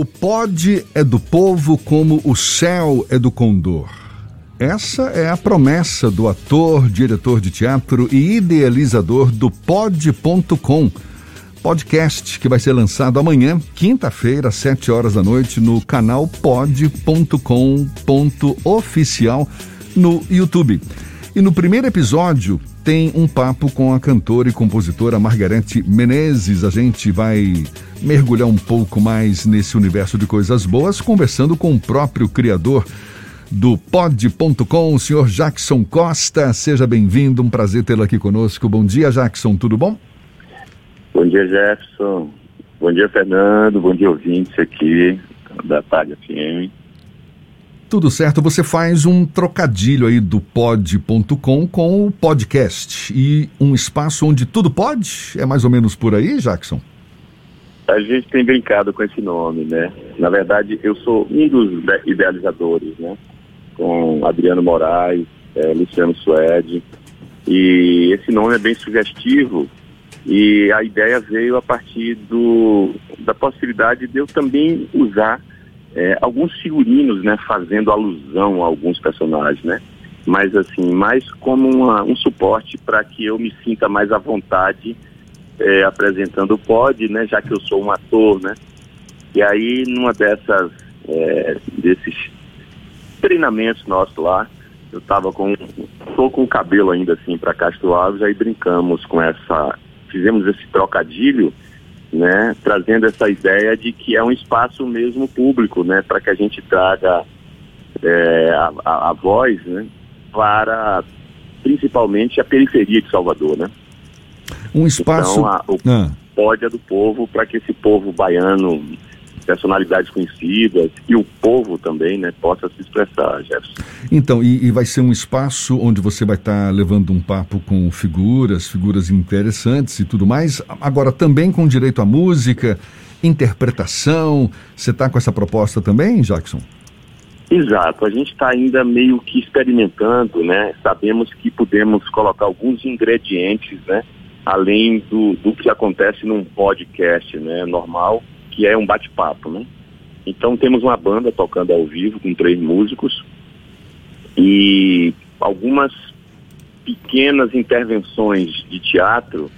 O pod é do povo como o céu é do condor. Essa é a promessa do ator, diretor de teatro e idealizador do pod.com, podcast que vai ser lançado amanhã, quinta-feira, às 7 horas da noite, no canal pod.com.oficial no YouTube. E no primeiro episódio tem um papo com a cantora e compositora Margarete Menezes. A gente vai mergulhar um pouco mais nesse universo de coisas boas, conversando com o próprio criador do pod.com, o senhor Jackson Costa. Seja bem-vindo, um prazer tê-lo aqui conosco. Bom dia, Jackson, tudo bom? Bom dia, Jefferson. Bom dia, Fernando. Bom dia, ouvintes aqui da Tarde FM. Tudo certo, você faz um trocadilho aí do pod.com com o podcast e um espaço onde tudo pode? É mais ou menos por aí, Jackson? A gente tem brincado com esse nome, né? Na verdade, eu sou um dos idealizadores, né? Com Adriano Moraes, é, Luciano Suede. E esse nome é bem sugestivo e a ideia veio a partir do, da possibilidade de eu também usar é, alguns figurinos, né, fazendo alusão a alguns personagens, né? Mas assim, mais como uma, um suporte para que eu me sinta mais à vontade é, apresentando o pod, né? Já que eu sou um ator, né? E aí, numa dessas, é, desses treinamentos nossos lá, eu tava com, tô com o cabelo ainda assim para Castro Alves, aí brincamos com essa, fizemos esse trocadilho né, trazendo essa ideia de que é um espaço mesmo público, né, para que a gente traga é, a, a, a, voz, né, para principalmente a periferia de Salvador, né. Um espaço. Então, a, o ah. é do povo para que esse povo baiano personalidades conhecidas e o povo também, né, possa se expressar, Jefferson. Então, e, e vai ser um espaço onde você vai estar tá levando um papo com figuras, figuras interessantes e tudo mais, agora também com direito à música, interpretação, você está com essa proposta também, Jackson? Exato, a gente está ainda meio que experimentando, né? Sabemos que podemos colocar alguns ingredientes, né? Além do, do que acontece num podcast, né? Normal, que é um bate-papo, né? Então temos uma banda tocando ao vivo com três músicos e algumas pequenas intervenções de teatro.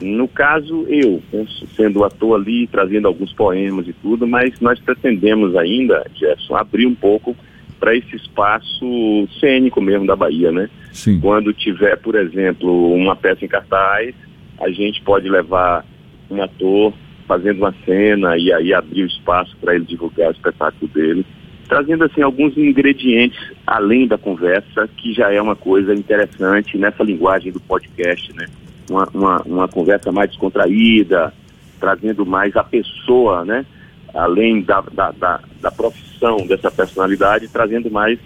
No caso, eu, né, sendo ator ali, trazendo alguns poemas e tudo, mas nós pretendemos ainda, Jefferson, abrir um pouco para esse espaço cênico mesmo da Bahia, né? Sim. Quando tiver, por exemplo, uma peça em cartaz, a gente pode levar um ator fazendo uma cena e aí abrir o espaço para ele divulgar o espetáculo dele, trazendo assim alguns ingredientes além da conversa, que já é uma coisa interessante nessa linguagem do podcast, né? Uma, uma, uma conversa mais descontraída, trazendo mais a pessoa, né? Além da, da, da, da profissão dessa personalidade, trazendo mais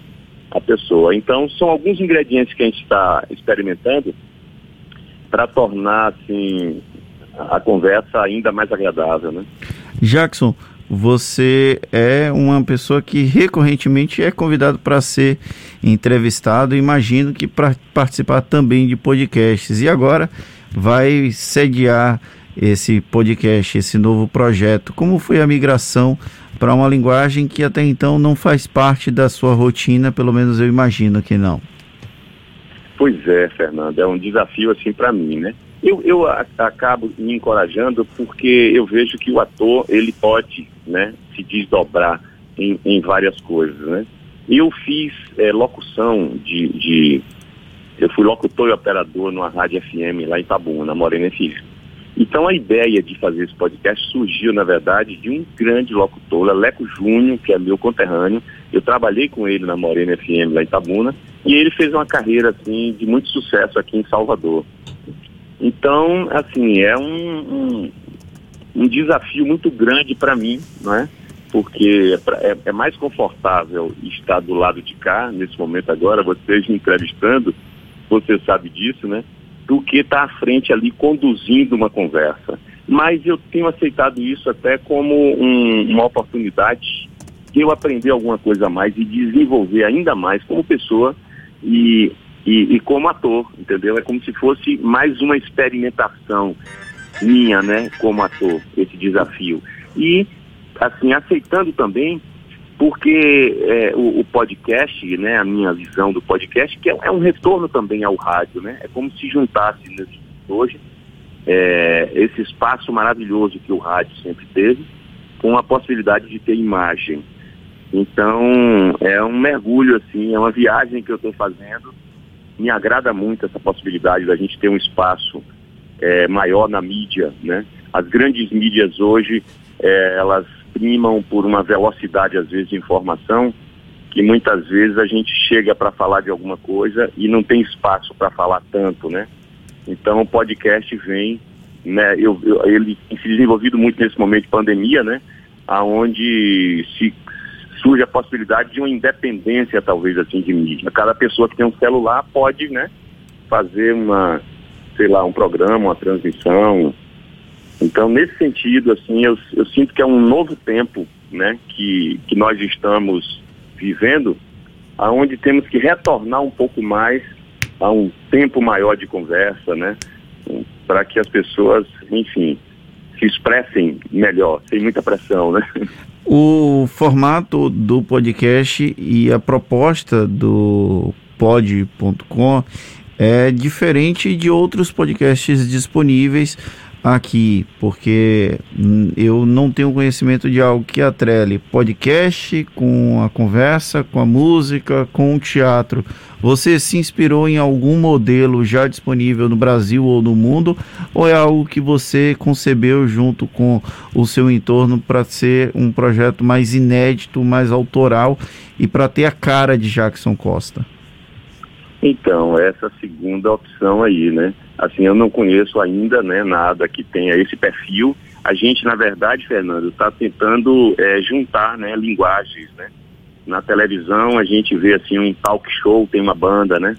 a pessoa. Então, são alguns ingredientes que a gente está experimentando para tornar assim a conversa ainda mais agradável, né? Jackson, você é uma pessoa que recorrentemente é convidado para ser entrevistado, imagino que para participar também de podcasts. E agora vai sediar esse podcast, esse novo projeto. Como foi a migração para uma linguagem que até então não faz parte da sua rotina, pelo menos eu imagino que não? Pois é, Fernando, é um desafio assim para mim, né? Eu, eu acabo me encorajando porque eu vejo que o ator ele pode né, se desdobrar em, em várias coisas. Né? Eu fiz é, locução de, de, Eu fui locutor e operador numa rádio FM lá em Itabuna, na Morena FM. Então a ideia de fazer esse podcast surgiu, na verdade, de um grande locutor, Leco Júnior, que é meu conterrâneo. Eu trabalhei com ele na Morena FM lá em Itabuna, e ele fez uma carreira assim de muito sucesso aqui em Salvador. Então, assim, é um, um, um desafio muito grande para mim, não é? Porque é, é, é, mais confortável estar do lado de cá, nesse momento agora, vocês me entrevistando, você sabe disso, né? Do que estar tá à frente ali conduzindo uma conversa. Mas eu tenho aceitado isso até como um, uma oportunidade de eu aprender alguma coisa a mais e desenvolver ainda mais como pessoa e e, e, como ator, entendeu? É como se fosse mais uma experimentação minha, né, como ator, esse desafio. E assim, aceitando também, porque é, o, o, podcast, né, a minha visão do podcast, que é, é, um retorno também ao rádio, né? É como se juntasse hoje é, esse espaço maravilhoso que o rádio sempre teve, com a possibilidade de ter imagem. Então, é um mergulho, assim, é uma viagem que eu estou fazendo. Me agrada muito essa possibilidade da gente ter um espaço é, maior na mídia, né? As grandes mídias hoje, é, elas primam por uma velocidade, às vezes, de informação, que muitas vezes a gente chega para falar de alguma coisa e não tem espaço para falar tanto, né? Então, o podcast vem, né? Eu, eu, ele tem se desenvolvido muito nesse momento de pandemia, né? Aonde se surge a possibilidade de uma independência, talvez, assim, de mídia. Cada pessoa que tem um celular pode, né? Fazer uma, sei lá, um programa, uma transmissão, então, nesse sentido, assim, eu, eu sinto que é um novo tempo, né, que, que nós estamos vivendo, aonde temos que retornar um pouco mais a um tempo maior de conversa, né, para que as pessoas, enfim, se expressem melhor, sem muita pressão, né. O formato do podcast e a proposta do pod.com é diferente de outros podcasts disponíveis aqui, porque eu não tenho conhecimento de algo que atrele podcast com a conversa, com a música, com o teatro. Você se inspirou em algum modelo já disponível no Brasil ou no mundo, ou é algo que você concebeu junto com o seu entorno para ser um projeto mais inédito, mais autoral e para ter a cara de Jackson Costa? Então, essa segunda opção aí, né? Assim, eu não conheço ainda, né, nada que tenha esse perfil. A gente, na verdade, Fernando, está tentando é, juntar, né, linguagens, né? Na televisão a gente vê assim um talk show, tem uma banda, né?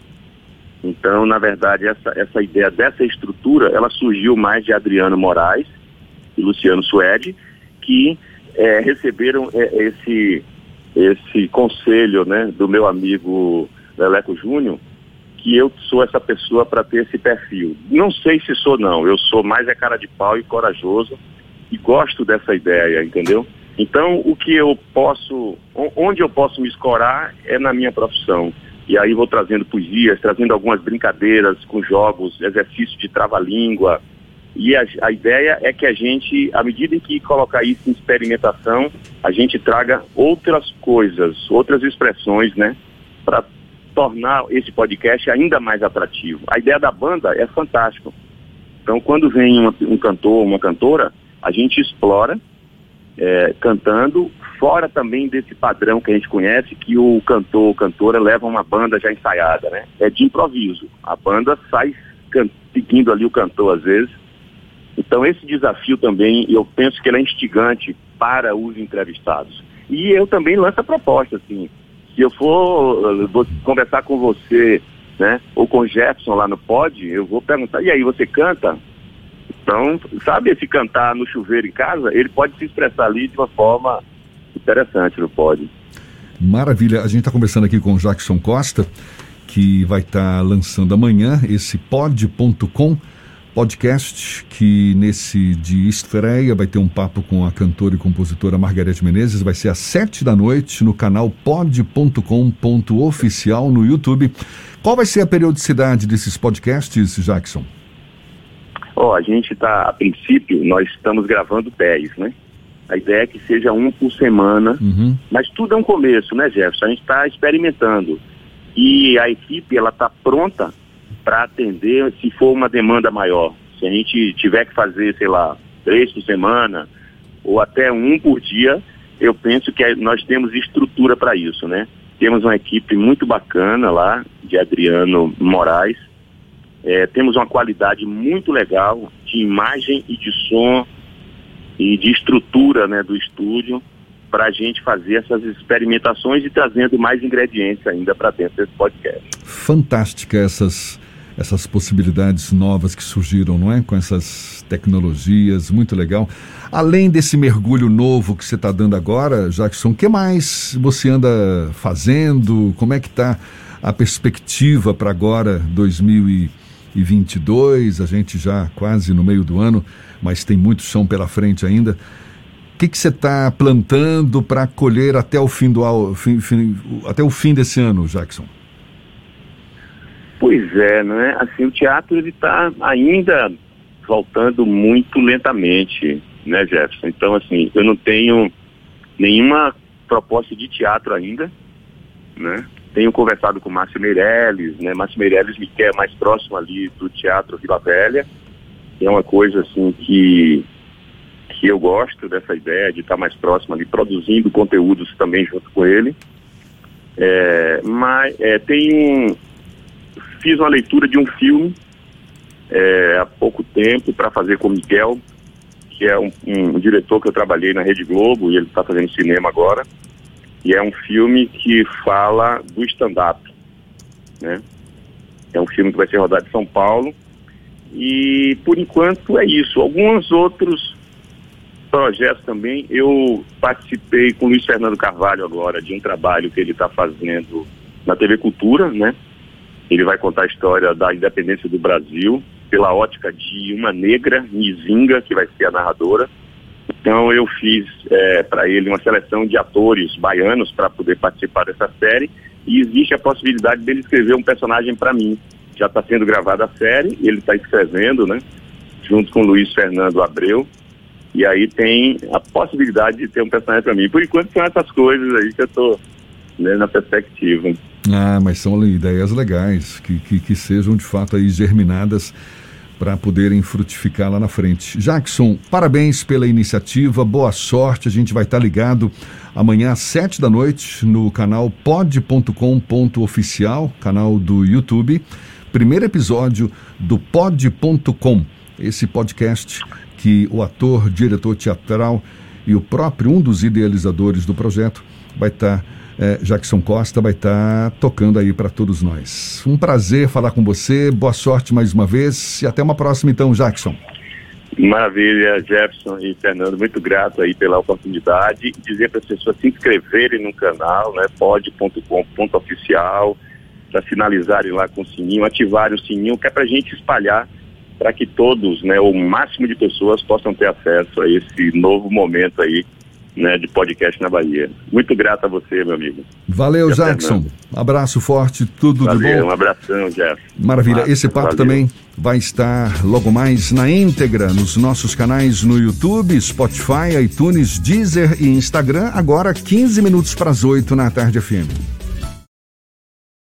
Então, na verdade, essa, essa ideia dessa estrutura, ela surgiu mais de Adriano Moraes e Luciano Suede, que é, receberam é, esse, esse conselho, né, do meu amigo Leleco Júnior, que eu sou essa pessoa para ter esse perfil. Não sei se sou não, eu sou mais é cara de pau e corajoso e gosto dessa ideia, entendeu? Então, o que eu posso, onde eu posso me escorar é na minha profissão. E aí vou trazendo poesias, trazendo algumas brincadeiras com jogos, exercício de trava-língua. E a, a ideia é que a gente, à medida em que colocar isso em experimentação, a gente traga outras coisas, outras expressões, né? Tornar esse podcast ainda mais atrativo. A ideia da banda é fantástica. Então, quando vem uma, um cantor, uma cantora, a gente explora é, cantando, fora também desse padrão que a gente conhece, que o cantor ou cantora leva uma banda já ensaiada, né? É de improviso. A banda sai seguindo ali o cantor às vezes. Então, esse desafio também, eu penso que ele é instigante para os entrevistados. E eu também lanço a proposta, assim, se eu for vou conversar com você, né, ou com Jefferson lá no pod, eu vou perguntar, e aí, você canta? Então, sabe esse cantar no chuveiro em casa? Ele pode se expressar ali de uma forma interessante no pod. Maravilha. A gente está conversando aqui com o Jackson Costa, que vai estar tá lançando amanhã esse pod.com podcast que nesse de estreia vai ter um papo com a cantora e compositora Margarete Menezes. Vai ser às sete da noite no canal pod.com.oficial no YouTube. Qual vai ser a periodicidade desses podcasts, Jackson? Ó, oh, a gente está, a princípio, nós estamos gravando 10, né? A ideia é que seja um por semana, uhum. mas tudo é um começo, né, Jefferson? A gente está experimentando. E a equipe, ela está pronta para atender se for uma demanda maior. Se a gente tiver que fazer, sei lá, três por semana ou até um por dia, eu penso que nós temos estrutura para isso, né? Temos uma equipe muito bacana lá, de Adriano Moraes. É, temos uma qualidade muito legal de imagem e de som e de estrutura né, do estúdio para a gente fazer essas experimentações e trazendo mais ingredientes ainda para dentro desse podcast. Fantástica essas essas possibilidades novas que surgiram, não é? Com essas tecnologias, muito legal. Além desse mergulho novo que você está dando agora, Jackson, o que mais você anda fazendo? Como é que está a perspectiva para agora, 2022? A gente já quase no meio do ano, mas tem muito chão pela frente ainda. O que você está plantando para colher até o fim do fim, fim, até o fim desse ano, Jackson? Pois é, né? Assim, o teatro ele está ainda voltando muito lentamente, né, Jefferson? Então, assim, eu não tenho nenhuma proposta de teatro ainda, né? Tenho conversado com Márcio Meirelles, né? Márcio Meirelles me quer mais próximo ali do Teatro Vila Velha. É uma coisa, assim, que, que eu gosto dessa ideia de estar mais próximo ali, produzindo conteúdos também junto com ele. É, mas é, tem fiz uma leitura de um filme é, há pouco tempo para fazer com o Miguel, que é um, um, diretor que eu trabalhei na Rede Globo e ele está fazendo cinema agora. E é um filme que fala do stand-up. Né? É um filme que vai ser rodado em São Paulo. E por enquanto é isso. Alguns outros projetos também. Eu participei com o Luiz Fernando Carvalho agora de um trabalho que ele está fazendo na TV Cultura, né? Ele vai contar a história da independência do Brasil pela ótica de uma negra, Nizinga, que vai ser a narradora. Então eu fiz é, para ele uma seleção de atores baianos para poder participar dessa série e existe a possibilidade dele escrever um personagem para mim. Já está sendo gravada a série, ele está escrevendo, né? Junto com Luiz Fernando Abreu. E aí tem a possibilidade de ter um personagem para mim. Por enquanto são essas coisas aí que eu estou né, na perspectiva. Ah, mas são ideias legais, que, que, que sejam de fato aí germinadas para poderem frutificar lá na frente. Jackson, parabéns pela iniciativa, boa sorte. A gente vai estar tá ligado amanhã às sete da noite no canal pod.com.oficial, canal do YouTube. Primeiro episódio do pod.com, esse podcast que o ator, diretor teatral e o próprio um dos idealizadores do projeto vai estar. Tá é, Jackson Costa vai estar tá tocando aí para todos nós. Um prazer falar com você, boa sorte mais uma vez e até uma próxima então, Jackson. Maravilha, Jefferson e Fernando, muito grato aí pela oportunidade. Dizer para as pessoas se inscreverem no canal, né, pod.com.oficial, para finalizarem lá com o sininho, ativarem o sininho, que é para a gente espalhar para que todos, né, o máximo de pessoas possam ter acesso a esse novo momento aí né, de podcast na Bahia. Muito grato a você, meu amigo. Valeu, Jackson. Abraço forte, tudo Valeu, de bom. Um abração, Jeff. Maravilha. Esse papo Valeu. também vai estar logo mais na íntegra nos nossos canais no YouTube, Spotify, iTunes, Deezer e Instagram, agora 15 minutos para as 8 na tarde FM.